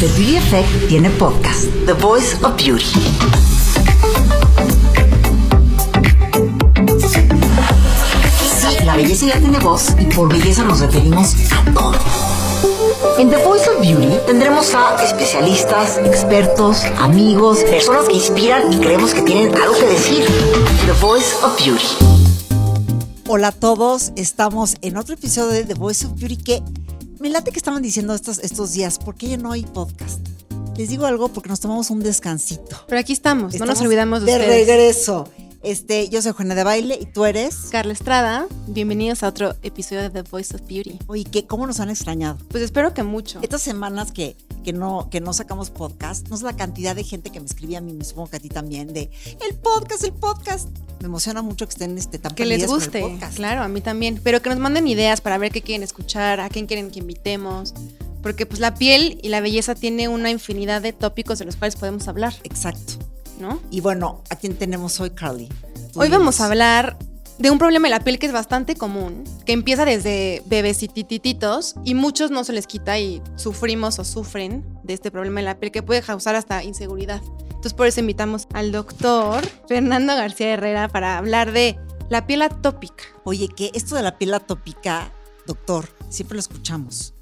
The Beauty Effect tiene podcast, The Voice of Beauty. La belleza ya tiene voz y por belleza nos referimos a todo. En The Voice of Beauty tendremos a especialistas, expertos, amigos, personas que inspiran y creemos que tienen algo que decir. The Voice of Beauty. Hola a todos, estamos en otro episodio de The Voice of Beauty que me late que estaban diciendo estos, estos días, ¿por qué ya no hay podcast? Les digo algo porque nos tomamos un descansito. Pero aquí estamos, no nos olvidamos de, de ustedes. regreso. Este, yo soy Juana de Baile y tú eres Carla Estrada. Bienvenidos a otro episodio de The Voice of Beauty. Oye, ¿qué, ¿cómo nos han extrañado? Pues espero que mucho. Estas semanas que, que, no, que no sacamos podcast, no sé la cantidad de gente que me escribía a mí, me supongo que a ti también, de el podcast, el podcast. Me emociona mucho que estén este, tan Que les guste, claro, a mí también. Pero que nos manden ideas para ver qué quieren escuchar, a quién quieren que invitemos. Porque pues la piel y la belleza tiene una infinidad de tópicos de los cuales podemos hablar. Exacto. ¿No? Y bueno, ¿a quién tenemos hoy, Carly? Hoy vamos a hablar de un problema de la piel que es bastante común, que empieza desde bebecitititos y muchos no se les quita y sufrimos o sufren de este problema de la piel que puede causar hasta inseguridad. Entonces por eso invitamos al doctor Fernando García Herrera para hablar de la piel atópica. Oye, que esto de la piel atópica, doctor, siempre lo escuchamos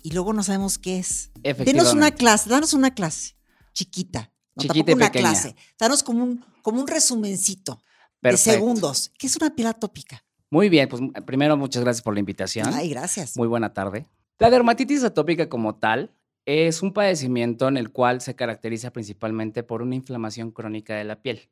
y luego no sabemos qué es. Denos una clase, danos una clase chiquita. No, chiquita y una pequeña. clase. Danos como un, como un resumencito de segundos. ¿Qué es una piel atópica? Muy bien, pues primero muchas gracias por la invitación. Ay, gracias. Muy buena tarde. La dermatitis atópica como tal es un padecimiento en el cual se caracteriza principalmente por una inflamación crónica de la piel.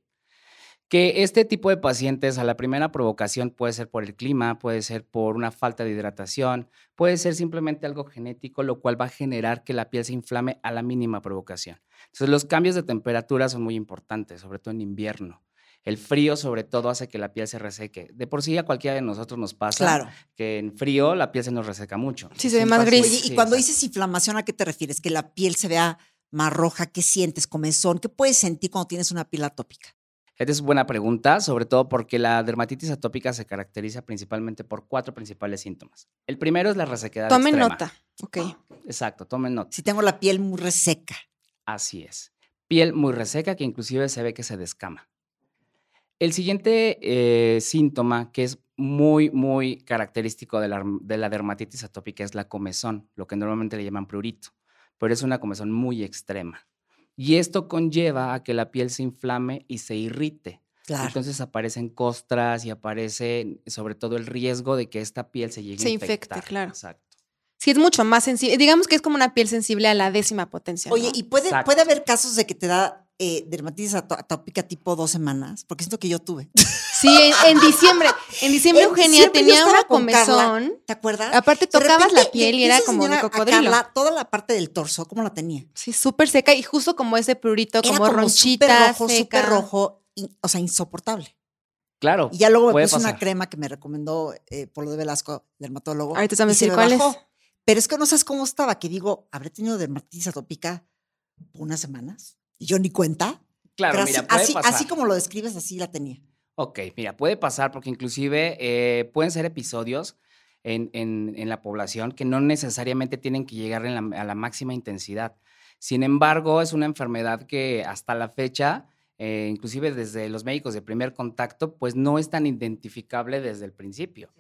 Que este tipo de pacientes a la primera provocación puede ser por el clima, puede ser por una falta de hidratación, puede ser simplemente algo genético, lo cual va a generar que la piel se inflame a la mínima provocación. Entonces los cambios de temperatura son muy importantes, sobre todo en invierno. El frío, sobre todo, hace que la piel se reseque. De por sí, a cualquiera de nosotros nos pasa claro. que en frío la piel se nos reseca mucho. Sí, se ve más gris. Oye, y Sí, cuando exacto. dices inflamación, ¿a qué te refieres? Que la piel se vea más roja, ¿qué sientes? ¿Comezón? ¿Qué puedes sentir cuando tienes una piel atópica? Esta es buena pregunta, sobre todo porque la dermatitis atópica se caracteriza principalmente por cuatro principales síntomas. El primero es la resequedad Tomen extrema. nota. Ok. Exacto, tomen nota. Si tengo la piel muy reseca. Así es. Piel muy reseca que inclusive se ve que se descama. El siguiente eh, síntoma que es muy, muy característico de la, de la dermatitis atópica es la comezón, lo que normalmente le llaman prurito, pero es una comezón muy extrema. Y esto conlleva a que la piel se inflame y se irrite. Claro. Entonces aparecen costras y aparece sobre todo el riesgo de que esta piel se llegue Se a infecte, infectar. claro. Exacto. Sí, es mucho más sensible. Digamos que es como una piel sensible a la décima potencia. Oye, ¿no? ¿y puede, Exacto. puede haber casos de que te da eh, dermatitis ató- atópica tipo dos semanas? Porque siento que yo tuve. Sí, en, en diciembre. En diciembre, En Eugenia diciembre tenía una con Carla, comezón. ¿Te acuerdas? Aparte, tocabas la piel y era como de cocodrilo. Carla toda la parte del torso, ¿cómo la tenía? Sí, súper seca y justo como ese prurito, Era como, como ronchita, súper rojo, seca. súper rojo, o sea, insoportable. Claro. Y ya luego me puse una crema que me recomendó eh, Polo de Velasco, dermatólogo. Ahorita te decir me cuál es. Pero es que no sabes cómo estaba, que digo, habré tenido dermatitis atópica unas semanas y yo ni cuenta. Claro, mira, así, puede así, pasar. así como lo describes, así la tenía. Ok, mira, puede pasar porque inclusive eh, pueden ser episodios en, en- en la población que no necesariamente tienen que llegar en la- a la máxima intensidad. Sin embargo, es una enfermedad que hasta la fecha, eh, inclusive desde los médicos de primer contacto, pues no es tan identificable desde el principio.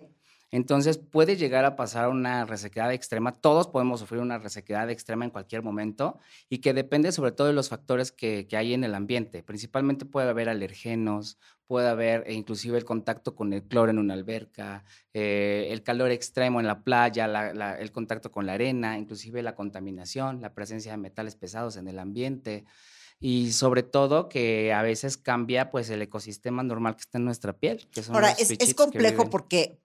Entonces puede llegar a pasar una resequedad extrema. Todos podemos sufrir una resequedad extrema en cualquier momento y que depende sobre todo de los factores que, que hay en el ambiente. Principalmente puede haber alergenos, puede haber e inclusive el contacto con el cloro en una alberca, eh, el calor extremo en la playa, la- el contacto con la arena, inclusive la contaminación, la presencia de metales pesados en el ambiente y sobre todo que a veces cambia pues el ecosistema normal que está en nuestra piel. que son Ahora, es, complejo porque,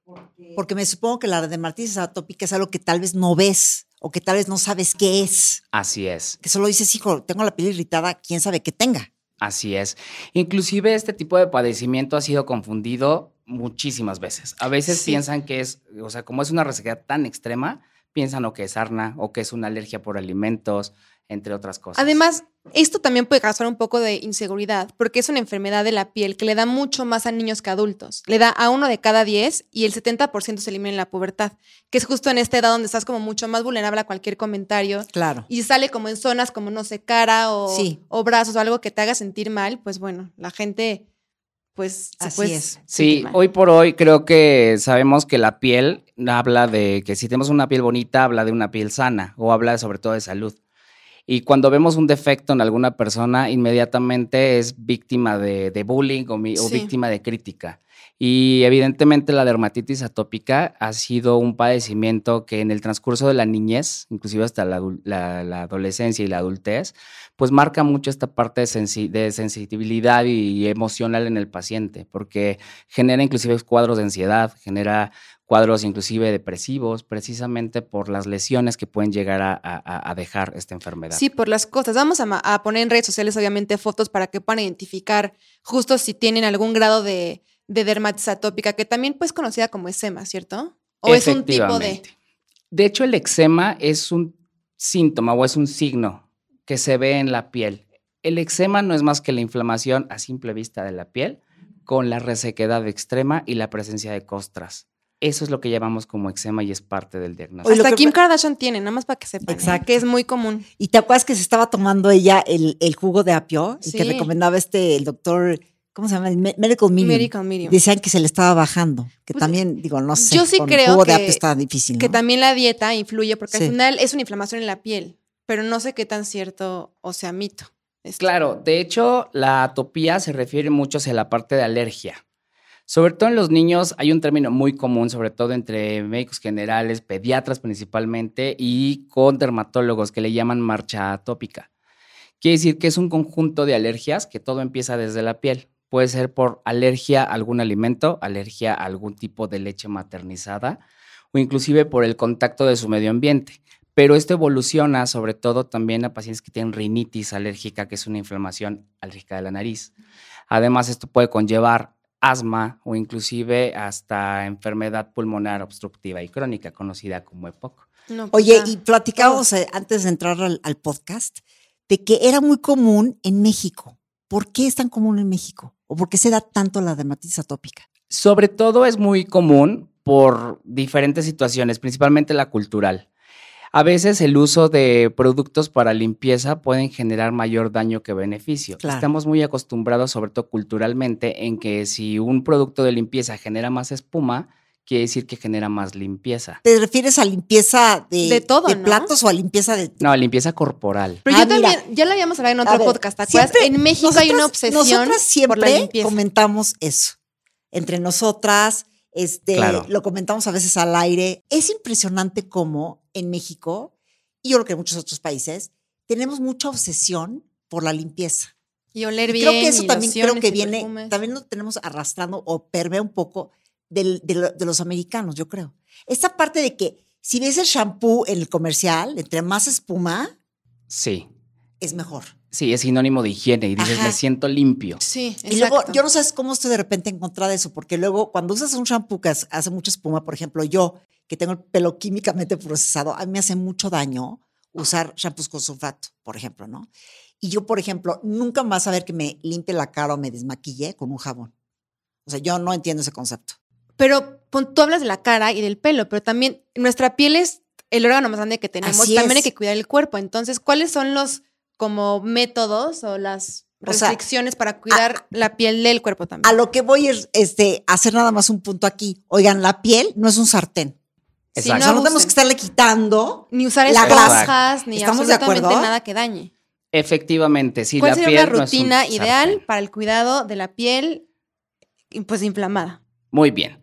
porque me supongo que la dermatitis atópica es algo que tal vez no ves o que tal vez no sabes qué es. Así es. Que solo dices, hijo, tengo la piel irritada, quién sabe qué tenga. Así es. Inclusive este tipo de padecimiento ha sido confundido muchísimas veces. A veces Sí. piensan que es, o sea, como es una resequedad tan extrema, piensan o que es sarna o que es una alergia por alimentos, entre otras cosas. Además, esto también puede causar un poco de inseguridad, porque es una enfermedad de la piel que le da mucho más a niños que a adultos. Le da a uno de cada 10 y el 70% se elimina en la pubertad, que es justo en esta edad donde estás como mucho más vulnerable a cualquier comentario. Claro. Y sale como en zonas como, no sé, cara o, Sí. o brazos o algo que te haga sentir mal, pues bueno, la gente, pues, Así es. Sí, hoy por hoy creo que sabemos que la piel habla de que si tenemos una piel bonita, habla de una piel sana o habla sobre todo de salud. Y cuando vemos un defecto en alguna persona, inmediatamente es víctima de, de bullying o, mi- o víctima de crítica. Y evidentemente la dermatitis atópica ha sido un padecimiento que en el transcurso de la niñez, inclusive hasta la, adolescencia y la adultez, pues marca mucho esta parte de, sensi- de sensibilidad y emocional en el paciente, porque genera inclusive cuadros de ansiedad, genera cuadros inclusive depresivos, precisamente por las lesiones que pueden llegar a, dejar esta enfermedad. Sí, por las cosas. Vamos a, a poner en redes sociales, obviamente, fotos para que puedan identificar justo si tienen algún grado de, de dermatitis atópica, que también pues conocida como eczema, ¿cierto? O es un tipo de... De hecho, el eczema es un síntoma o es un signo que se ve en la piel. El eczema no es más que la inflamación a simple vista de la piel con la resequedad extrema y la presencia de costras. Eso es lo que llamamos como eczema y es parte del diagnóstico. Hasta que- Kim Kardashian tiene, nada más para que sepan, ¿eh? Exacto. que es muy común. ¿Y te acuerdas que se estaba tomando ella el, el jugo de apio? El que Sí. recomendaba este, el doctor, ¿cómo se llama? Medical Medium. Medical medium. Decían que se le estaba bajando. Que Pues, también, digo, no sé. yo sí con creo jugo que- apio está difícil, Que también la dieta influye, porque Sí. al final es una inflamación en la piel, pero no sé qué tan cierto o sea mito. esto. Claro, de hecho, la atopía se refiere mucho hacia la parte de alergia. Sobre todo en los niños hay un término muy común, sobre todo entre médicos generales, pediatras principalmente, y con dermatólogos que le llaman marcha atópica. Quiere decir que es un conjunto de alergias que todo empieza desde la piel. Puede ser por alergia a algún alimento, alergia a algún tipo de leche maternizada o inclusive por el contacto de su medio ambiente. Pero esto evoluciona sobre todo también a pacientes que tienen rinitis alérgica, que es una inflamación alérgica de la nariz. Además, esto puede conllevar asma o inclusive hasta enfermedad pulmonar obstructiva y crónica, conocida como EPOC. No, pues Oye, ya. y platicábamos antes de entrar al, al podcast de que era muy común en México. ¿Por qué es tan común en México? ¿O por qué se da tanto la dermatitis atópica? Sobre todo es muy común por diferentes situaciones, principalmente la cultural. A veces el uso de productos para limpieza pueden generar mayor daño que beneficio. Claro. Estamos muy acostumbrados, sobre todo culturalmente, en que si un producto de limpieza genera más espuma, quiere decir que genera más limpieza. ¿Te refieres a limpieza de, De todo, ¿no? platos o a limpieza de... No, limpieza corporal. Pero Ah, yo también, mira. ya lo habíamos hablado en A otro ver, podcast, ¿te acuerdas? siempre- en México hay una obsesión Nosotras siempre por la limpieza. comentamos eso. Entre nosotras, este, Claro. lo comentamos a veces al aire. Es impresionante cómo en México, y yo creo que en muchos otros países, tenemos mucha obsesión por la limpieza. Y oler Y bien. creo que eso y también creo que viene, perfumes. también lo tenemos arrastrando o permea un poco del- de, lo- de los americanos, yo creo. Esta parte de que si ves el shampoo en el comercial, entre más espuma, Sí, es mejor. sí, es sinónimo de higiene y dices, Ajá. me siento limpio. Sí, Y luego, yo no sé cómo estoy de repente en contra de eso, porque luego cuando usas un shampoo que hace- hace mucha espuma, por ejemplo, yo que tengo el pelo químicamente procesado, a mí me hace mucho daño usar shampoos con sulfato, por ejemplo, ¿no? Y yo, por ejemplo, nunca más a ver que me limpie la cara o me desmaquille con un jabón. O sea, yo no entiendo ese concepto. Pero pon- tú hablas de la cara y del pelo, pero también nuestra piel es el órgano más grande que tenemos. Así también hay que cuidar el cuerpo. Entonces, ¿cuáles son los como métodos o las O sea, restricciones para cuidar la piel del cuerpo también? A lo que voy es este, hacer nada más un punto aquí. Oigan, la piel no es un sartén. Sí, Exacto. o sea, no tenemos que estarle quitando. Ni usar la esponjas, ni ¿Estamos de absolutamente acuerdo? nada que dañe. Efectivamente, sí, ¿Cuál la sería piel una no es un rutina ideal sartén. para el cuidado de la piel pues inflamada? Muy bien.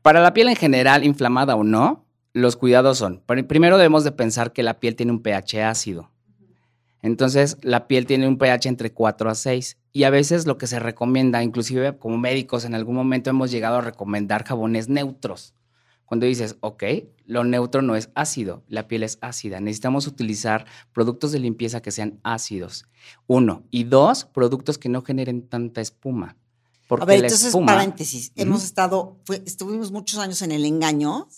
Para la piel en general, inflamada o no, los cuidados son, pr- primero debemos de pensar que la piel tiene un pH ácido. Entonces, la piel tiene un pH entre 4 a 6 y a veces lo que se recomienda, inclusive como médicos en algún momento hemos llegado a recomendar jabones neutros. Cuando dices, ok, lo neutro no es ácido, la piel es ácida. Necesitamos utilizar productos de limpieza que sean ácidos. Uno. Y dos, productos que no generen tanta espuma. Porque a ver, entonces, espuma- paréntesis. Hemos estado, fue- estuvimos muchos años en el engaño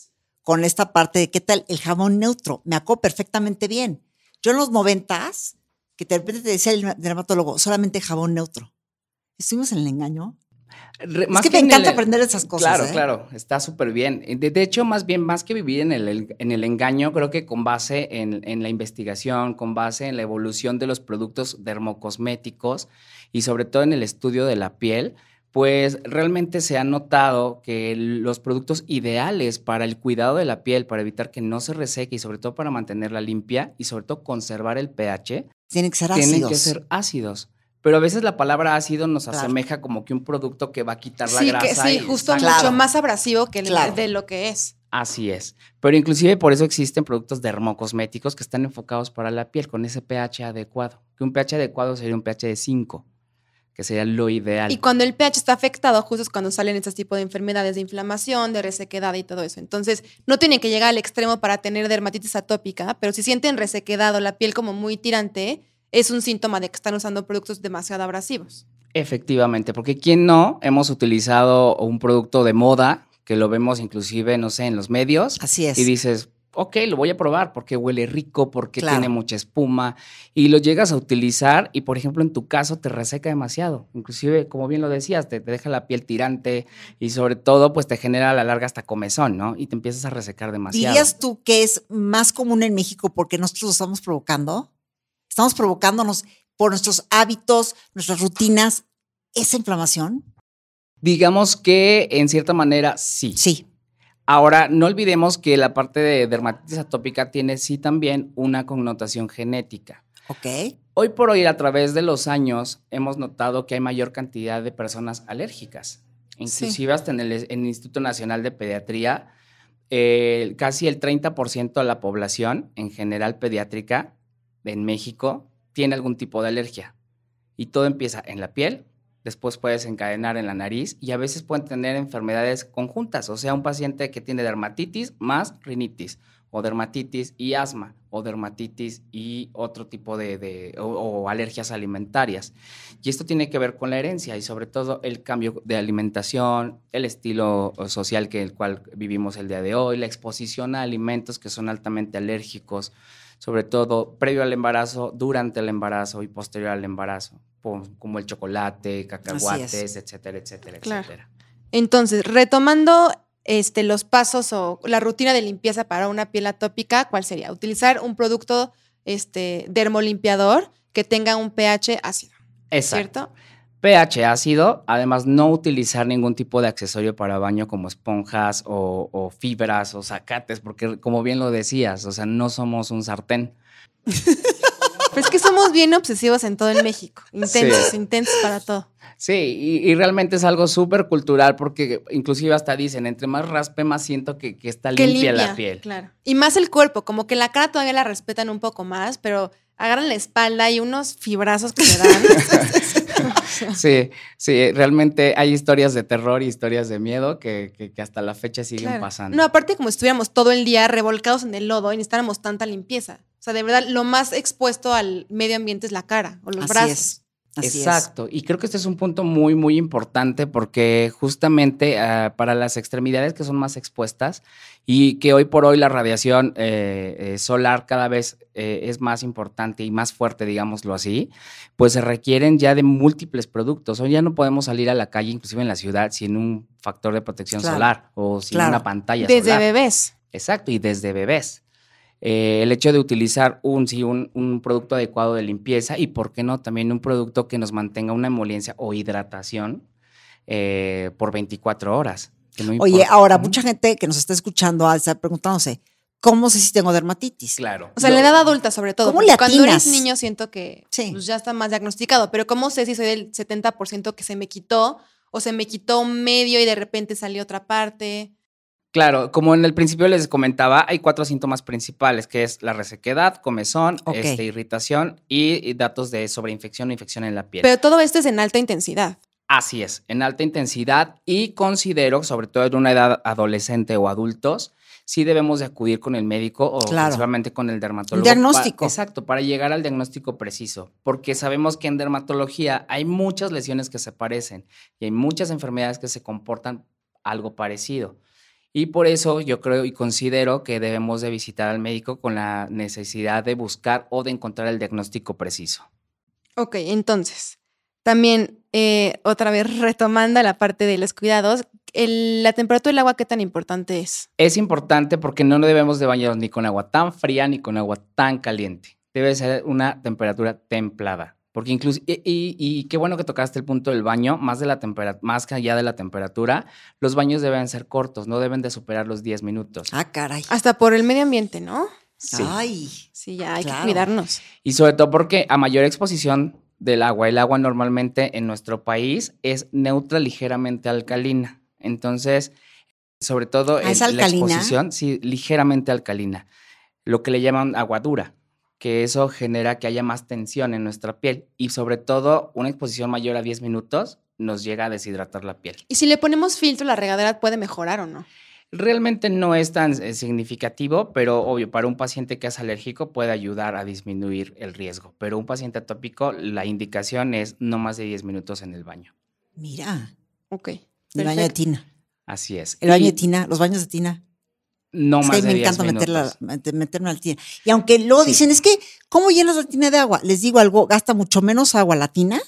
con esta parte de qué tal el jabón neutro. Me acuerdo perfectamente bien. Yo en los noventas, que de repente te decía el dermatólogo, solamente jabón neutro. ¿Estuvimos en el engaño? es que, me encanta aprender esas cosas. Claro, ¿eh? claro, está súper bien. De, hecho, más bien, más que vivir en el, en el engaño, creo que con base en, en, la investigación, con base en la evolución de los productos dermocosméticos y sobre todo en el estudio de la piel, pues realmente se ha notado que los productos ideales para el cuidado de la piel, para evitar que no se reseque y sobre todo para mantenerla limpia y sobre todo conservar el pH, tienen que ser ácidos. Tienen que ser ácidos pero a veces la palabra ácido nos asemeja como que un producto que va a quitar la grasa. sí, justo mucho más abrasivo que de lo que es. Así es. Pero inclusive por eso existen productos dermocosméticos que están enfocados para la piel con ese pH adecuado. Que un pH adecuado sería un pH de 5, que sería lo ideal. Y cuando el pH está afectado, justo es cuando salen estos tipos de enfermedades de inflamación, de resequedad y todo eso. Entonces, no tienen que llegar al extremo para tener dermatitis atópica, pero si sienten resequedad o la piel como muy tirante, es un síntoma de que están usando productos demasiado abrasivos. Efectivamente, porque ¿quién no hemos utilizado un producto de moda que lo vemos inclusive, no sé, en los medios? Así es. Y dices, ok, lo voy a probar porque huele rico, porque tiene mucha espuma y lo llegas a utilizar y, por ejemplo, en tu caso te reseca demasiado. Inclusive, como bien lo decías, te, te, deja la piel tirante y sobre todo, pues te genera a la larga hasta comezón, ¿no? Y te empiezas a resecar demasiado. ¿Dirías tú que es más común en México porque nosotros lo estamos provocando? estamos provocándonos por nuestros hábitos, nuestras rutinas, esa inflamación? Digamos que en cierta manera sí. Sí. Ahora, no olvidemos que la parte de dermatitis atópica tiene sí también una connotación genética. Ok. Hoy por hoy, a través de los años, hemos notado que hay mayor cantidad de personas alérgicas. Inclusive hasta en el, Instituto Nacional de Pediatría, casi el 30% de la población en general pediátrica en México tiene algún tipo de alergia. Y todo empieza en la piel, después puede desencadenar en la nariz y a veces pueden tener enfermedades conjuntas, o sea, un paciente que tiene dermatitis más rinitis, o dermatitis y asma, o dermatitis y otro tipo de, o, alergias alimentarias. Y esto tiene que ver con la herencia y sobre todo el cambio de alimentación, el estilo social que el cual vivimos el día de hoy, la exposición a alimentos que son altamente alérgicos, sobre todo previo al embarazo, durante el embarazo y posterior al embarazo, como el chocolate, cacahuates, etcétera, etcétera, etcétera. Entonces, retomando este, los pasos o la rutina de limpieza para una piel atópica, ¿cuál sería? Utilizar un producto este, dermolimpiador que tenga un pH ácido. Exacto. ¿Cierto? pH ácido, además no utilizar ningún tipo de accesorio para baño como esponjas o, fibras o zacates, porque como bien lo decías, o sea, no somos un sartén. Pues es que somos bien obsesivos en todo el México, intensos, intensos para todo. Sí, y, realmente es algo súper cultural porque inclusive hasta dicen, entre más raspe, más siento que, está limpia, la piel. Claro. Y más el cuerpo, como que la cara todavía la respetan un poco más, pero agarran la espalda y unos fibrazos que se dan. sí, sí, realmente hay historias de terror y historias de miedo que, hasta la fecha siguen pasando. No, aparte como estuviéramos todo el día revolcados en el lodo y necesitáramos tanta limpieza. O sea, de verdad, lo más expuesto al medio ambiente es la cara o los brazos. Exacto. Y creo que este es un punto muy, muy importante porque justamente ah, para las extremidades que son más expuestas y que hoy por hoy la radiación eh, eh, solar cada vez eh, es más importante y más fuerte, digámoslo así, pues se requieren ya de múltiples productos. Hoy ya no podemos salir a la calle, inclusive en la ciudad, sin un factor de protección solar o sin una pantalla desde solar. Desde bebés. Exacto, y desde bebés. Eh, el hecho de utilizar un, sí, un, producto adecuado de limpieza y, ¿por qué no?, también un producto que nos mantenga una emoliencia o hidratación eh, por 24 horas. Oye, ahora, mucha gente que nos está escuchando está preguntándose, ¿cómo sé si tengo dermatitis? Claro. O sea, la edad adulta, sobre todo. ¿Cómo le Cuando eres niño siento que pues, ya está más diagnosticado, pero ¿cómo sé si soy del 70% que se me quitó o se me quitó medio y de repente salió otra parte? Claro, como en el principio les comentaba, hay cuatro síntomas principales, que es la resequedad, comezón, este, irritación y, datos de sobreinfección o infección en la piel. Pero todo esto es en alta intensidad. Así es, en alta intensidad y considero, sobre todo en una edad adolescente o adultos, sí debemos de acudir con el médico o principalmente con el dermatólogo. diagnóstico. exacto, para llegar al diagnóstico preciso, porque sabemos que en dermatología hay muchas lesiones que se parecen y hay muchas enfermedades que se comportan algo parecido. Y por eso yo creo y considero que debemos de visitar al médico con la necesidad de buscar o de encontrar el diagnóstico preciso. Ok, entonces, también eh, otra vez retomando la parte de los cuidados, la temperatura del agua, ¿qué tan importante es? Es importante porque no debemos de bañarnos ni con agua tan fría ni con agua tan caliente. Debe ser una temperatura templada. Porque incluso, y, qué bueno que tocaste el punto del baño, más, de la más allá de la temperatura, los baños deben ser cortos, no deben de superar los 10 minutos. Ah, caray. Hasta por el medio ambiente, ¿no? Sí. Ay. Sí, ya hay que cuidarnos. Y sobre todo porque a mayor exposición del agua, el agua normalmente en nuestro país es neutra ligeramente alcalina. Entonces, sobre todo en ¿Ah, la exposición, sí, ligeramente alcalina. Lo que le llaman agua dura que eso genera que haya más tensión en nuestra piel y sobre todo una exposición mayor a 10 minutos nos llega a deshidratar la piel. ¿Y si le ponemos filtro, la regadera puede mejorar o no? Realmente no es tan eh, significativo, pero obvio, para un paciente que es alérgico puede ayudar a disminuir el riesgo. Pero un paciente atópico, la indicación es no más de 10 minutos en el baño. Mira. Ok. El baño de tina. Así es. El baño de tina, los baños de tina. No más me encanta meterme la tina. Y aunque luego dicen, es que, ¿cómo llenas la tina de agua? Les digo algo, gasta mucho menos agua la tina.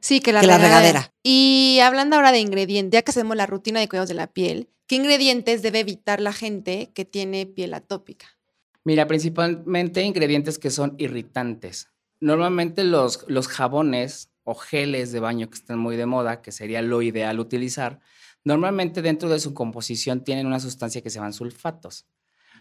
Sí, que la, regadera. Y hablando ahora de ingredientes, ya que hacemos la rutina de cuidados de la piel, ¿qué ingredientes debe evitar la gente que tiene piel atópica? Mira, principalmente ingredientes que son irritantes. Normalmente los, los jabones o geles de baño que están muy de moda, que sería lo ideal utilizar, Normalmente dentro de su composición tienen una sustancia que se llaman sulfatos.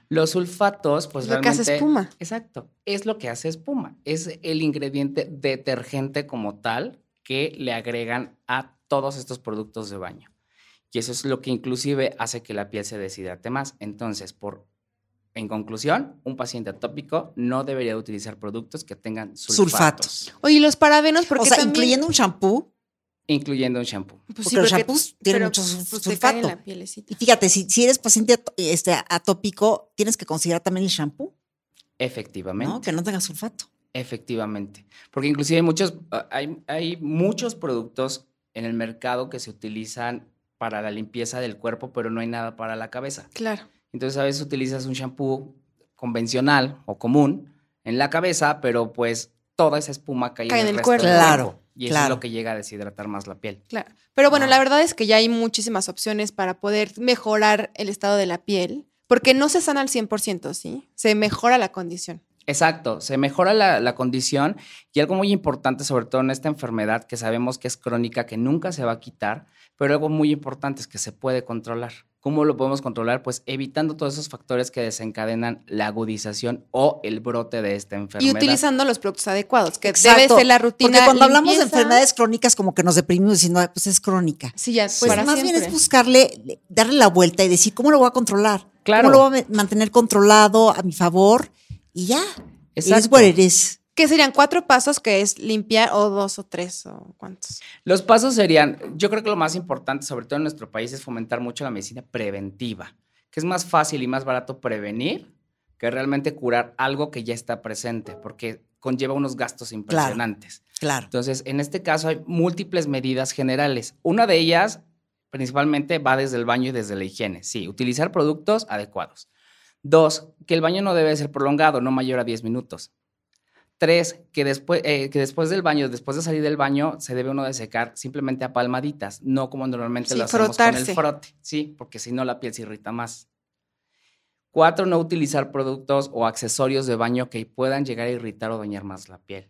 Los sulfatos, pues lo que hace espuma. Exacto, es lo que hace espuma. Es el ingrediente detergente como tal que le agregan a todos estos productos de baño. Y eso es lo que inclusive hace que la piel se deshidrate más. Entonces, por en conclusión, un paciente atópico no debería utilizar productos que tengan sulfatos. Oye, los parabenos, porque o sea, incluyendo un shampoo, incluyendo un shampoo. Pues porque los shampoos tienen mucho pues, sulfato. y fíjate, si, si, eres paciente este, atópico, tienes que considerar también el shampoo. Efectivamente. ¿no? Que no tenga sulfato. Efectivamente. Porque inclusive hay muchos, ah, hay, hay muchos productos en el mercado que se utilizan para la limpieza del cuerpo, pero no hay nada para la cabeza. Claro. Entonces a veces utilizas un shampoo convencional o común en la cabeza, pero pues toda esa espuma cae, en el, cuerpo. Claro. Y eso es lo que llega a deshidratar más la piel. Claro. Pero bueno, la verdad es que ya hay muchísimas opciones para poder mejorar el estado de la piel, porque no se sana al 100%, ¿sí? Se mejora la condición. Exacto, se mejora la, la, condición y algo muy importante, sobre todo en esta enfermedad que sabemos que es crónica, que nunca se va a quitar, pero algo muy importante es que se puede controlar. ¿Cómo lo podemos controlar? Pues evitando todos esos factores que desencadenan la agudización o el brote de esta enfermedad. Y utilizando los productos adecuados, que debe ser la rutina. Porque cuando hablamos de enfermedades crónicas, como que nos deprimimos diciendo, pues es crónica. Sí, ya, pues más bien es buscarle, darle la vuelta y decir, ¿cómo lo voy a controlar? Claro. ¿Cómo lo voy a mantener controlado a mi favor? Y ya. Exacto. Es ¿Qué serían cuatro pasos que es limpiar o dos o tres o cuántos? Los pasos serían, yo creo que lo más importante, sobre todo en nuestro país, es fomentar mucho la medicina preventiva, que es más fácil y más barato prevenir que realmente curar algo que ya está presente, porque conlleva unos gastos impresionantes. Claro. Entonces, en este caso hay múltiples medidas generales. Una de ellas, principalmente, va desde el baño y desde la higiene. Sí, utilizar productos adecuados. Dos, que el baño no debe ser prolongado, no mayor a 10 minutos. Tres, que después, eh, que después del baño, después de salir del baño, se debe uno de secar simplemente a palmaditas, no como normalmente lo hacemos con el frote, sí, porque si no la piel se irrita más. Cuatro, no utilizar productos o accesorios de baño que puedan llegar a irritar o dañar más la piel.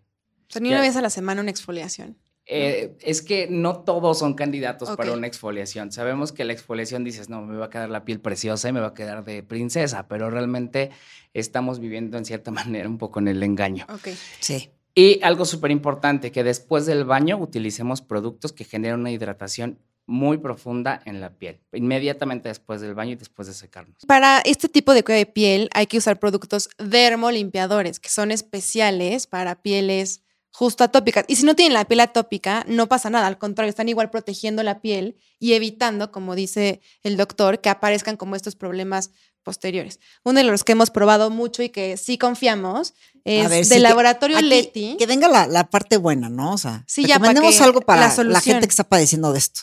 O sea, ni una vez a la semana una exfoliación. Eh, es que no todos son candidatos para una exfoliación. Sabemos que la exfoliación dices, no, me va a quedar la piel preciosa y me va a quedar de princesa, pero realmente estamos viviendo en cierta manera un poco en el engaño. Ok. Sí. Y algo súper importante, que después del baño utilicemos productos que generan una hidratación muy profunda en la piel, inmediatamente después del baño y después de secarnos. Para este tipo de cuidado de piel hay que usar productos dermolimpiadores, que son especiales para pieles justo atópicas. Y si no tienen la piel atópica, no pasa nada, al contrario, están igual protegiendo la piel y evitando, como dice el doctor, que aparezcan como estos problemas posteriores. Uno de los que hemos probado mucho y que sí confiamos es del laboratorio Leti. Que venga la, parte buena, ¿no? O sea, sí, ya algo para la, gente que está padeciendo de esto.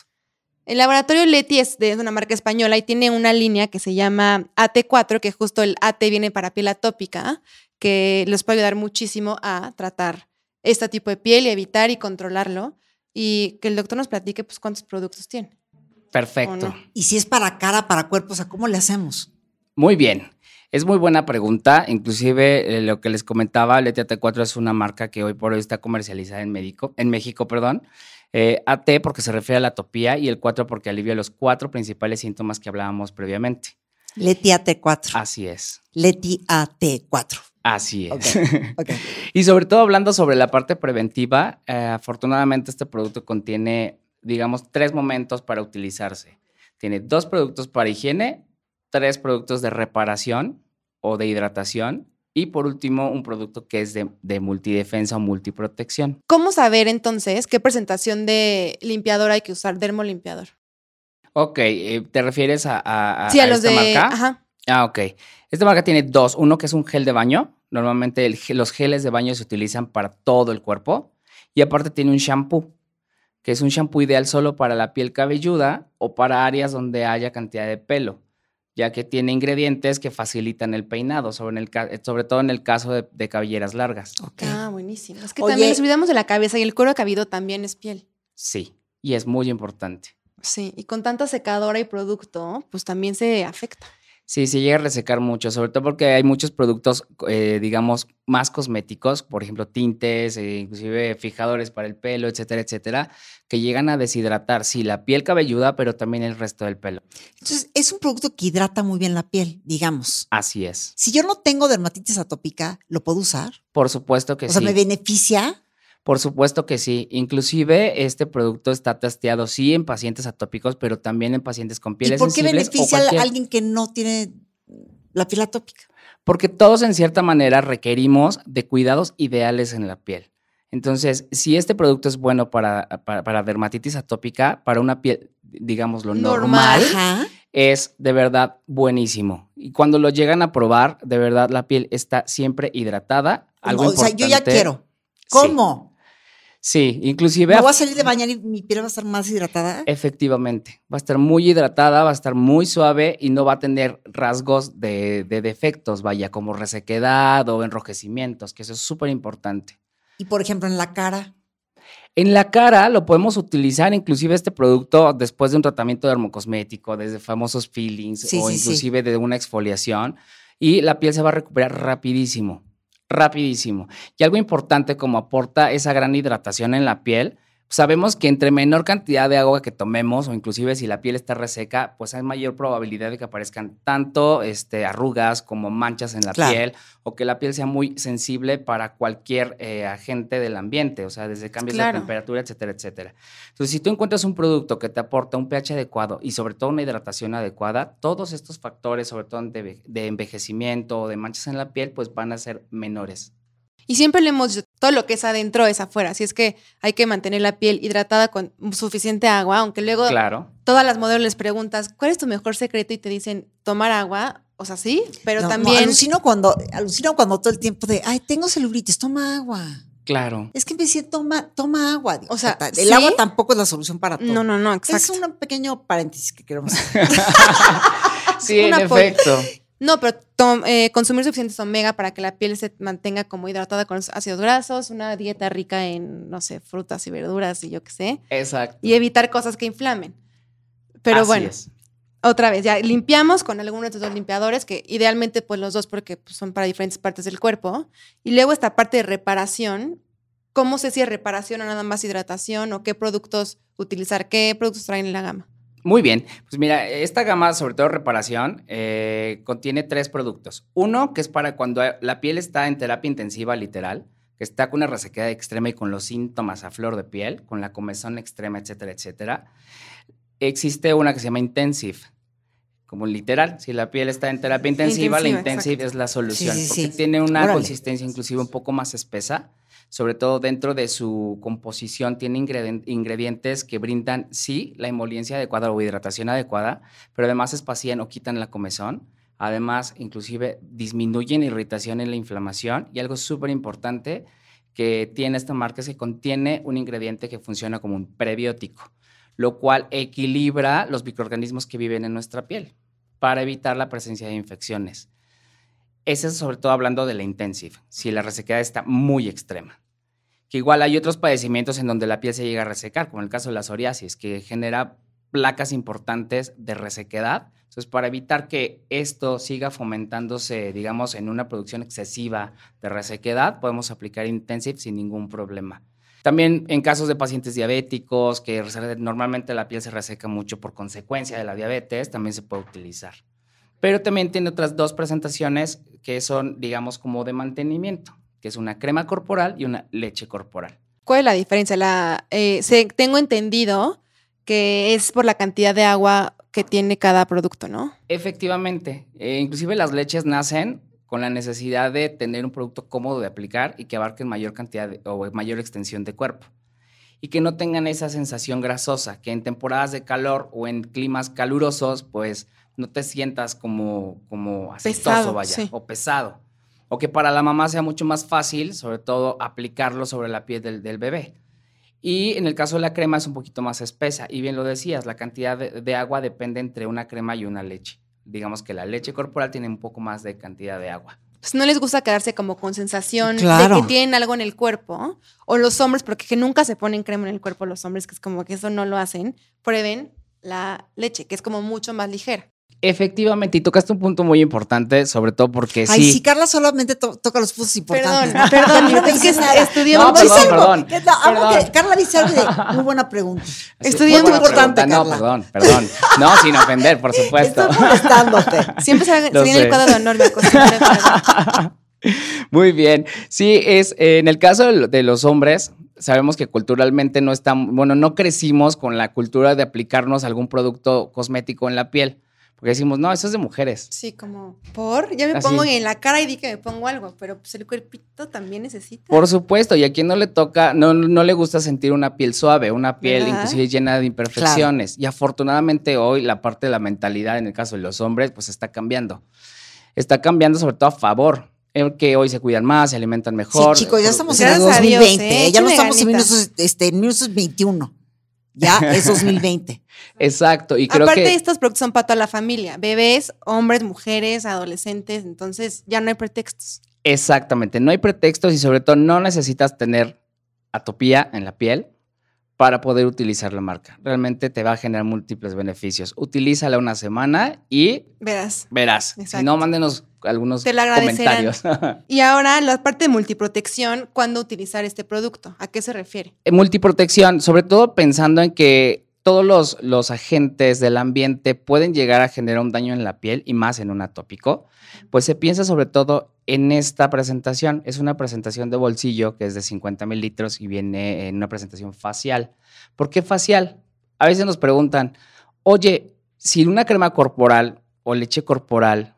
El laboratorio Leti es de una marca española y tiene una línea que se llama AT4, que justo el AT viene para piel atópica, que les puede ayudar muchísimo a tratar este tipo de piel y evitar y controlarlo. Y que el doctor nos platique pues cuántos productos tiene. Perfecto. no? Y si es para cara, para cuerpo, o sea, ¿cómo le hacemos? Muy bien. Es muy buena pregunta. Inclusive eh, lo que les comentaba, Leti AT4 es una marca que hoy por hoy está comercializada en, México, en México. Perdón. Eh, AT porque se refiere a la atopía y el 4 porque alivia los cuatro principales síntomas que hablábamos previamente. Leti AT4. Así es. Leti AT4. Así es. Y sobre todo hablando sobre la parte preventiva, eh, afortunadamente este producto contiene, digamos, tres momentos para utilizarse. Tiene dos productos para higiene, tres productos de reparación o de hidratación y por último un producto que es de, de multidefensa o multiprotección. ¿Cómo saber entonces qué presentación de limpiador hay que usar, dermolimpiador? Ok, eh, ¿te refieres a, a, Sí, a a los esta de. marca? Ajá. Ah, ok. Esta marca tiene dos. Uno que es un gel de baño. Normalmente el los geles de baño se utilizan para todo el cuerpo. Y aparte tiene un shampoo, que es un shampoo ideal solo para la piel cabelluda o para áreas donde haya cantidad de pelo, ya que tiene ingredientes que facilitan el peinado, sobre, en el ca- sobre todo en el caso de, de cabelleras largas. Ok. Ah, buenísimo. Es que Oye. también nos olvidamos de la cabeza y el cuero cabelludo también es piel. Sí, y es muy importante. Sí, y con tanta secadora y producto, pues también se afecta. Sí, sí llega a resecar mucho, sobre todo porque hay muchos productos, eh, digamos, más cosméticos, por ejemplo, tintes, eh, inclusive fijadores para el pelo, etcétera, etcétera, que llegan a deshidratar, sí, la piel cabelluda, pero también el resto del pelo. Entonces, es un producto que hidrata muy bien la piel, digamos. Así es. Si yo no tengo dermatitis atópica, ¿lo puedo usar? Por supuesto que o sea, sí. ¿me beneficia? Por supuesto que sí. Inclusive este producto está testeado sí en pacientes atópicos, pero también en pacientes con ¿Y pieles por qué sensibles beneficia a alguien que no tiene la piel atópica? Porque todos en cierta manera requerimos de cuidados ideales en la piel. Entonces, si este producto es bueno para, para, para dermatitis atópica, para una piel, digamos, lo normal, Normal. Es de verdad buenísimo. Y cuando lo llegan a probar, de verdad la piel está siempre hidratada. Algo o sea, yo ya quiero. ¿Cómo? Sí, inclusive ¿Me voy a salir de bañar y mi piel va a estar más hidratada? Efectivamente, va a estar muy hidratada, va a estar muy suave y no va a tener rasgos de, de defectos, vaya, como resequedad o enrojecimientos, que eso es súper importante. Y por ejemplo, en la cara. En la cara lo podemos utilizar inclusive este producto después de un tratamiento dermocosmético, desde famosos peelings Sí, o sí, sí. inclusive de una exfoliación y la piel se va a recuperar rapidísimo, rapidísimo. Y algo importante como aporta esa gran hidratación en la piel, sabemos que entre menor cantidad de agua que tomemos o inclusive si la piel está reseca, pues hay mayor probabilidad de que aparezcan tanto este, arrugas como manchas en la Claro. piel o que la piel sea muy sensible para cualquier eh, agente del ambiente, o sea, desde cambios Claro. de temperatura, etcétera, etcétera. Entonces, si tú encuentras un producto que te aporta un pH adecuado y sobre todo una hidratación adecuada, todos estos factores, sobre todo de, de envejecimiento o de manchas en la piel, pues van a ser menores. Y siempre le hemos dicho, todo lo que es adentro es afuera. Así es que hay que mantener la piel hidratada con suficiente agua, aunque luego Claro. todas las modelos les preguntas, ¿cuál es tu mejor secreto? Y te dicen, tomar agua. O sea, sí, pero No, no, también... alucino cuando, alucino cuando todo el tiempo de, ay, tengo celulitis, toma agua. Claro. Es que empecé, toma, toma agua. O sea, el ¿sí? agua tampoco es la solución para todo. no, no, no, Es exacto. un pequeño paréntesis que queremos hacer. Sí, en efecto. No, pero tom- eh, consumir suficientes omega para que la piel se mantenga como hidratada con los ácidos grasos, una dieta rica en, no sé, frutas y verduras y yo qué sé, Exacto. y evitar cosas que inflamen. Pero Así bueno, es. otra vez, ya limpiamos con algunos de estos dos limpiadores, que idealmente pues los dos porque pues, son para diferentes partes del cuerpo. Y luego esta parte de reparación, ¿cómo sé si es reparación o nada más hidratación o qué productos utilizar, qué productos traen en la gama? Muy bien, pues mira, esta gama, sobre todo reparación, eh, contiene tres productos. Uno, que es para cuando la piel está en terapia intensiva literal, que está con una resequedad extrema y con los síntomas a flor de piel, con la comezón extrema, etcétera, etcétera. Existe una que se llama Intensive, como literal, si la piel está en terapia intensiva, la Intensive exacto. es la solución, Sí, sí, porque sí. tiene una Órale. consistencia inclusive un poco más espesa, sobre todo dentro de su composición, tiene ingredientes que brindan, sí, la emoliencia adecuada o hidratación adecuada, pero además espacían o quitan la comezón. Además, inclusive disminuyen irritación en la inflamación y algo súper importante que tiene esta marca es que contiene un ingrediente que funciona como un prebiótico. lo cual equilibra los microorganismos que viven en nuestra piel para evitar la presencia de infecciones. Ese es sobre todo hablando de la intensive, si la resequedad está muy extrema. Que igual hay otros padecimientos en donde la piel se llega a resecar, como el caso de la psoriasis, que genera placas importantes de resequedad. Entonces, para evitar que esto siga fomentándose, digamos, en una producción excesiva de resequedad, podemos aplicar Intensive sin ningún problema. También en casos de pacientes diabéticos, que normalmente la piel se reseca mucho por consecuencia de la diabetes, también se puede utilizar. Pero también tiene otras dos presentaciones que son, digamos, como de mantenimiento, que es una crema corporal y una leche corporal. ¿Cuál es la diferencia? La, eh, tengo entendido que es por la cantidad de agua que tiene cada producto, ¿no? Efectivamente. Eh, inclusive las leches nacen con la necesidad de tener un producto cómodo de aplicar y que abarque mayor cantidad o mayor extensión de cuerpo. Y que no tengan esa sensación grasosa, que en temporadas de calor o en climas calurosos, pues no te sientas como, como aceitoso, vaya, o pesado. O que para la mamá sea mucho más fácil, sobre todo, aplicarlo sobre la piel del bebé. Y en el caso de la crema es un poquito más espesa. Y bien lo decías, la cantidad de, agua depende entre una crema y una leche. Digamos que la leche corporal tiene un poco más de cantidad de agua. Pues no les gusta quedarse como con sensación de que tienen algo en el cuerpo. O los hombres, porque nunca se ponen crema en el cuerpo los hombres, que es como que eso no lo hacen, prueben la leche, que es como mucho más ligera. Efectivamente, y tocaste un punto muy importante, sobre todo porque Ay, sí. si Carla solamente toca los puntos importantes. Perdón, perdón, es que estudié no, perdón, perdón. Carla dice algo de muy buena pregunta. estudié muy importante, No, perdón, perdón. No, sin ofender, por supuesto. Estoy molestándote. Siempre se, viene el cuadro de honor, me Muy bien. Sí, es eh, en el caso de los hombres, sabemos que culturalmente no estamos, bueno, no crecimos con la cultura de aplicarnos algún producto cosmético en la piel. Porque decimos, no, eso es de mujeres. Sí, como, ¿por? Ya me pongo en la cara y di que me pongo algo, pero pues el cuerpito también necesita. Por supuesto, y a quien no le toca, no, no le gusta sentir una piel suave, una piel inclusive llena de imperfecciones. Y afortunadamente hoy la parte de la mentalidad, en el caso de los hombres, pues está cambiando. Está cambiando sobre todo a favor que hoy se cuidan más, se alimentan mejor. Sí, chicos, ya estamos en el 2020, ¿eh? ya no estamos en, este, en 1921. Ya es 2020. Exacto. Y creo Aparte, que... estos productos son para toda la familia. Bebés, hombres, mujeres, adolescentes. Entonces, ya no hay pretextos. Exactamente. No hay pretextos y sobre todo no necesitas tener atopía en la piel para poder utilizar la marca. Realmente te va a generar múltiples beneficios. Utilízala una semana y verás. Verás. Si no, mándenos algunos comentarios. y ahora la parte de multiprotección, ¿cuándo utilizar este producto? ¿A qué se refiere? Eh, multiprotección, sobre todo pensando en que todos los, los, agentes del ambiente pueden llegar a generar un daño en la piel y más en un atópico, pues se piensa sobre todo en esta presentación. Es una presentación de bolsillo que es de 50 mililitros y viene en una presentación facial. ¿Por qué facial? A veces nos preguntan, oye, si una crema corporal o leche corporal,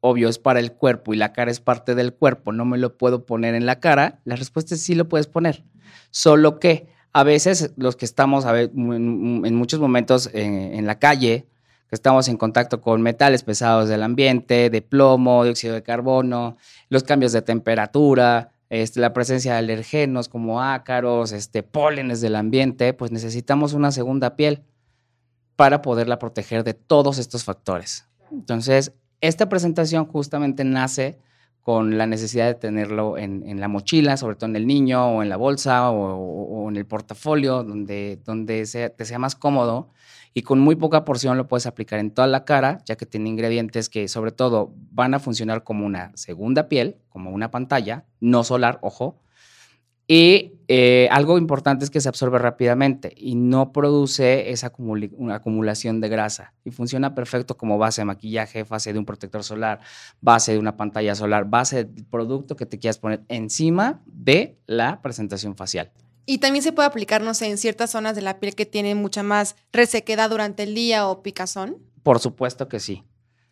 obvio, es para el cuerpo y la cara es parte del cuerpo, no me lo puedo poner en la cara, la respuesta es sí lo puedes poner. Solo que a veces los que estamos a ver, en muchos momentos en la calle, que estamos en contacto con metales pesados del ambiente, de plomo, dióxido de carbono, los cambios de temperatura, este, la presencia de alergenos como ácaros, este, pólenes del ambiente, pues necesitamos una segunda piel para poderla proteger de todos estos factores. Entonces, esta presentación justamente nace con la necesidad de tenerlo en, la mochila, sobre todo en el niño o en la bolsa o, en el portafolio, donde, donde te sea más cómodo y con muy poca porción lo puedes aplicar en toda la cara, ya que tiene ingredientes que sobre todo van a funcionar como una segunda piel, como una pantalla, no solar, ojo. Y eh, algo importante es que se absorbe rápidamente y no produce esa acumulación de grasa y funciona perfecto como base de maquillaje, base de un protector solar, base de una pantalla solar, base del producto que te quieras poner encima de la presentación facial. Y también se puede aplicar, no sé, en ciertas zonas de la piel que tienen mucha más resequedad durante el día o picazón. Por supuesto que sí.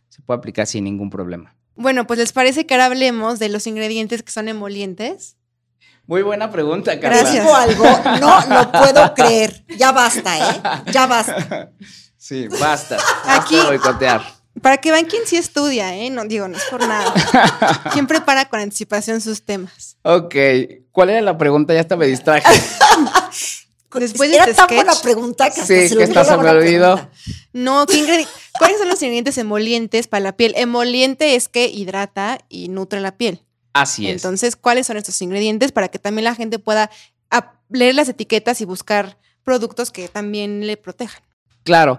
Se puede aplicar sin ningún problema. Bueno, pues les parece que ahora hablemos de los ingredientes que son emolientes. Muy buena pregunta, Carla. Gracias. algo, no lo puedo creer. Ya basta, ¿eh? Ya basta. Sí, basta. Aquí. Boicotear. Para que vean quién sí estudia, ¿eh? No digo, no es por nada. ¿Quién prepara con anticipación sus temas? Ok. ¿Cuál era la pregunta? Ya hasta me distraje. Después de Era este tan sketch. buena pregunta que Sí, se que la se me olvidó. No, ¿qué ingredi- ¿cuáles son los ingredientes emolientes para la piel? Emoliente es que hidrata y nutre la piel. Así es. Entonces, ¿cuáles son estos ingredientes para que también la gente pueda leer las etiquetas y buscar productos que también le protejan? Claro.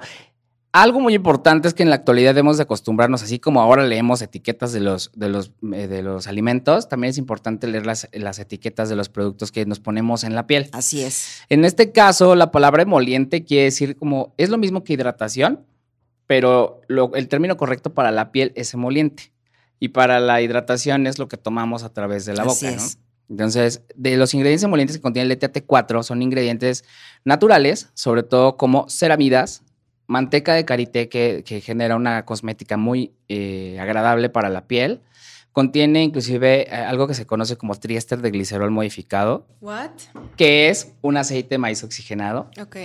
Algo muy importante es que en la actualidad debemos de acostumbrarnos, así como ahora leemos etiquetas de los, de los, eh, de los alimentos, también es importante leer las, las etiquetas de los productos que nos ponemos en la piel. Así es. En este caso, la palabra emoliente quiere decir como, es lo mismo que hidratación, pero lo- el término correcto para la piel es emoliente. Y para la hidratación es lo que tomamos a través de la Así boca, ¿no? es. Entonces, de los ingredientes emolientes que contiene el ETAT4 son ingredientes naturales, sobre todo como ceramidas, manteca de karité que, que genera una cosmética muy eh, agradable para la piel. Contiene inclusive eh, algo que se conoce como triéster de glicerol modificado, What? que es un aceite de maíz oxigenado. Ok.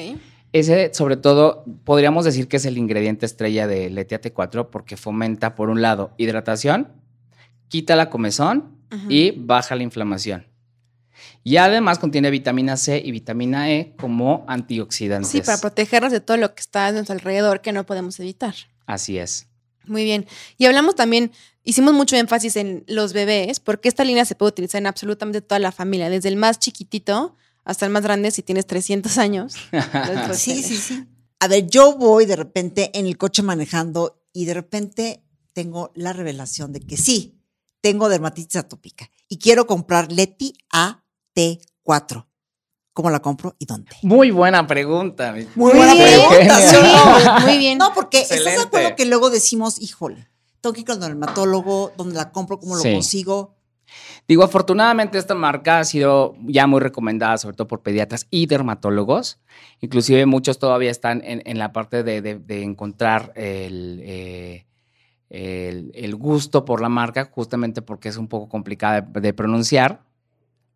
Ese, sobre todo, podríamos decir que es el ingrediente estrella del ETAT4 porque fomenta, por un lado, hidratación, quita la comezón y baja la inflamación. Y además contiene vitamina C y vitamina E como antioxidantes. Sí, para protegernos de todo lo que está a nuestro alrededor que no podemos evitar. Así es. Muy bien. Y hablamos también, hicimos mucho énfasis en los bebés, porque esta línea se puede utilizar en absolutamente toda la familia, desde el más chiquitito hasta el más grande si tienes 300 años. Sí, sí, sí. A ver, yo voy de repente en el coche manejando y de repente tengo la revelación de que sí, tengo dermatitis atópica y quiero comprar Leti AT4. ¿Cómo la compro y dónde? Muy buena pregunta. Muy Muy buena bien, pregunta, ¿sí muy bien. No, porque ¿estás de Excelente. acuerdo que luego decimos, híjole, tengo que ir con el dermatólogo, dónde la compro, cómo lo Sí. consigo? Digo, afortunadamente esta marca ha sido ya muy recomendada, sobre todo por pediatras y dermatólogos. Inclusive muchos todavía están en, en la parte de, de- de encontrar el, eh, el- el gusto por la marca, justamente porque es un poco complicada de, de pronunciar.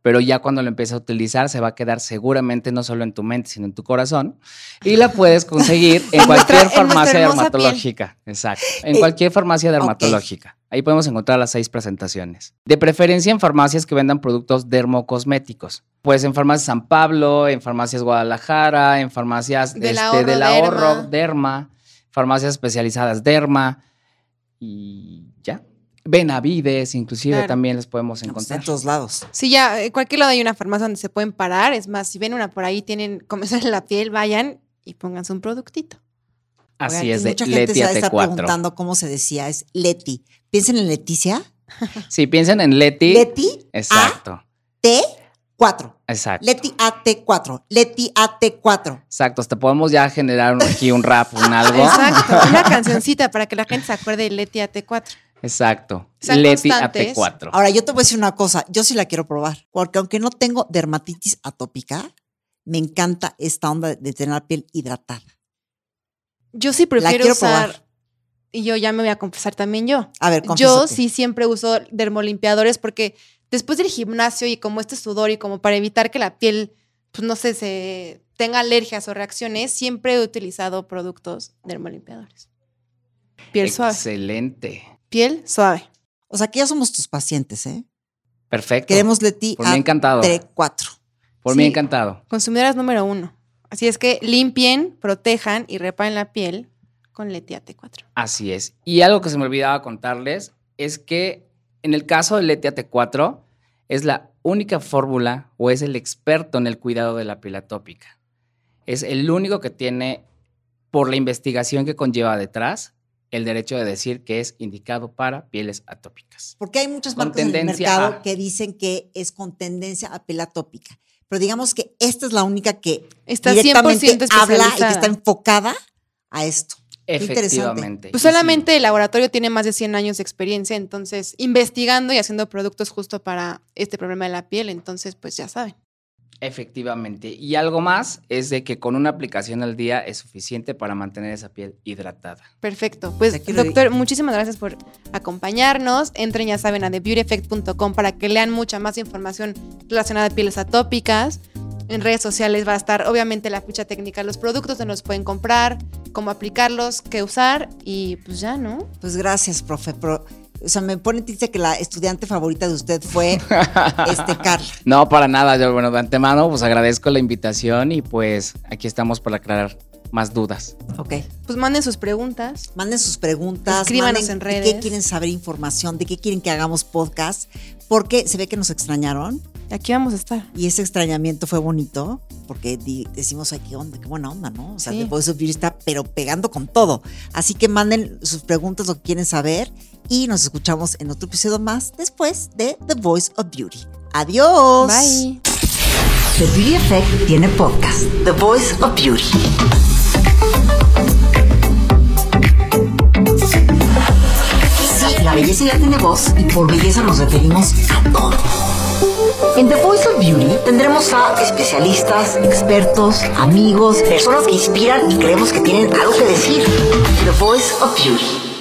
Pero ya cuando lo empieces a utilizar se va a quedar seguramente no solo en tu mente, sino en tu corazón. Y la puedes conseguir en cualquier nuestra farmacia dermatológica. Exacto. En Eh, cualquier farmacia dermatológica. Ahí podemos encontrar las seis presentaciones. De preferencia en farmacias que vendan productos dermocosméticos. Pues en farmacias San Pablo, en farmacias Guadalajara, en farmacias Del este, Ahorro, del ahorro, Derma. derma, farmacias especializadas derma y ya. Benavides, inclusive Claro. también les podemos pues, encontrar. en todos lados. Sí, ya, en cualquier lado hay una farmacia donde se pueden parar. Es más, si ven una por ahí, tienen comezón en la piel, vayan y pónganse un productito. Así Oigan, es, de mucha gente Leti se AT4. preguntando cómo se decía, es Leti. Piensen en Leticia. Sí, piensen en Leti. Leti Exacto, AT4. exacto. Leti AT4. Leti AT4. Exacto, hasta podemos ya generar aquí un rap, un algo. Exacto, una cancioncita para que la gente se acuerde de Leti AT4. Exacto. Sean Leti constantes. AT4. Ahora, yo te voy a decir una cosa. Yo sí la quiero probar. Porque aunque no tengo dermatitis atópica, me encanta esta onda de tener la piel hidratada. Yo sí prefiero quiero usar, probar. Y yo ya me voy a confesar también yo. A ver, Yo sí siempre uso dermolimpiadores porque después del gimnasio y como este sudor y como para evitar que la piel, pues no sé, se tenga alergias o reacciones, siempre he utilizado productos dermolimpiadores. Piel suave. Excelente. Piel suave. O sea, que ya somos tus pacientes, ¿eh? Perfecto. Queremos Leti Por mí encantado. AT4. Por mí Sí. encantado. Consumidoras número uno. Así es que limpien, protejan y reparen la piel con Leti AT4. Así es. Y algo que se me olvidaba contarles es que en el caso del Leti AT4 es la única fórmula o es el experto en el cuidado de la piel atópica. Es el único que tiene, por la investigación que conlleva detrás, el derecho de decir que es indicado para pieles atópicas. Porque hay muchas marcas en el mercado a- que dicen que es con tendencia a piel atópica. Pero digamos que esta es la única que Está directamente 100% habla y que está enfocada a esto. Interesante. Efectivamente. Pues sí, solamente el laboratorio tiene más de 100 años de experiencia, entonces investigando y haciendo productos justo para este problema de la piel, entonces pues ya saben. Efectivamente. Y algo más es de que con una aplicación al día es suficiente para mantener esa piel hidratada. Perfecto. Pues doctor, muchísimas gracias por acompañarnos. Entren, ya saben, a thebeautyeffect.com para que lean mucha más información relacionada a pieles atópicas. En redes sociales va a estar obviamente la ficha técnica, los productos donde los pueden comprar, cómo aplicarlos, qué usar y pues ya, ¿no? Pues gracias, profe. Pero o sea, me pone triste que la estudiante favorita de usted fue este Carla. No, para nada. Yo, bueno, de antemano, pues agradezco la invitación y pues aquí estamos para aclarar más dudas. Ok. Pues manden sus preguntas. Manden sus preguntas. Escríbanos manden en de redes. qué quieren saber información, de qué quieren que hagamos podcast, porque se ve que nos extrañaron Aquí vamos a estar. y ese extrañamiento fue bonito, porque decimos, ay, qué onda, qué buena onda, ¿no? O sea, Sí. The Voice of Beauty está, pero pegando con todo. Así que manden sus preguntas, lo que quieren saber, y nos escuchamos en otro episodio más después de The Voice of Beauty. Adiós. Bye. The Beauty Effect tiene podcast, The Voice of Beauty. La belleza ya tiene voz y por belleza nos referimos a todo. En The Voice of Beauty tendremos a especialistas, expertos, amigos, personas que inspiran y creemos que tienen algo que decir. The Voice of Beauty.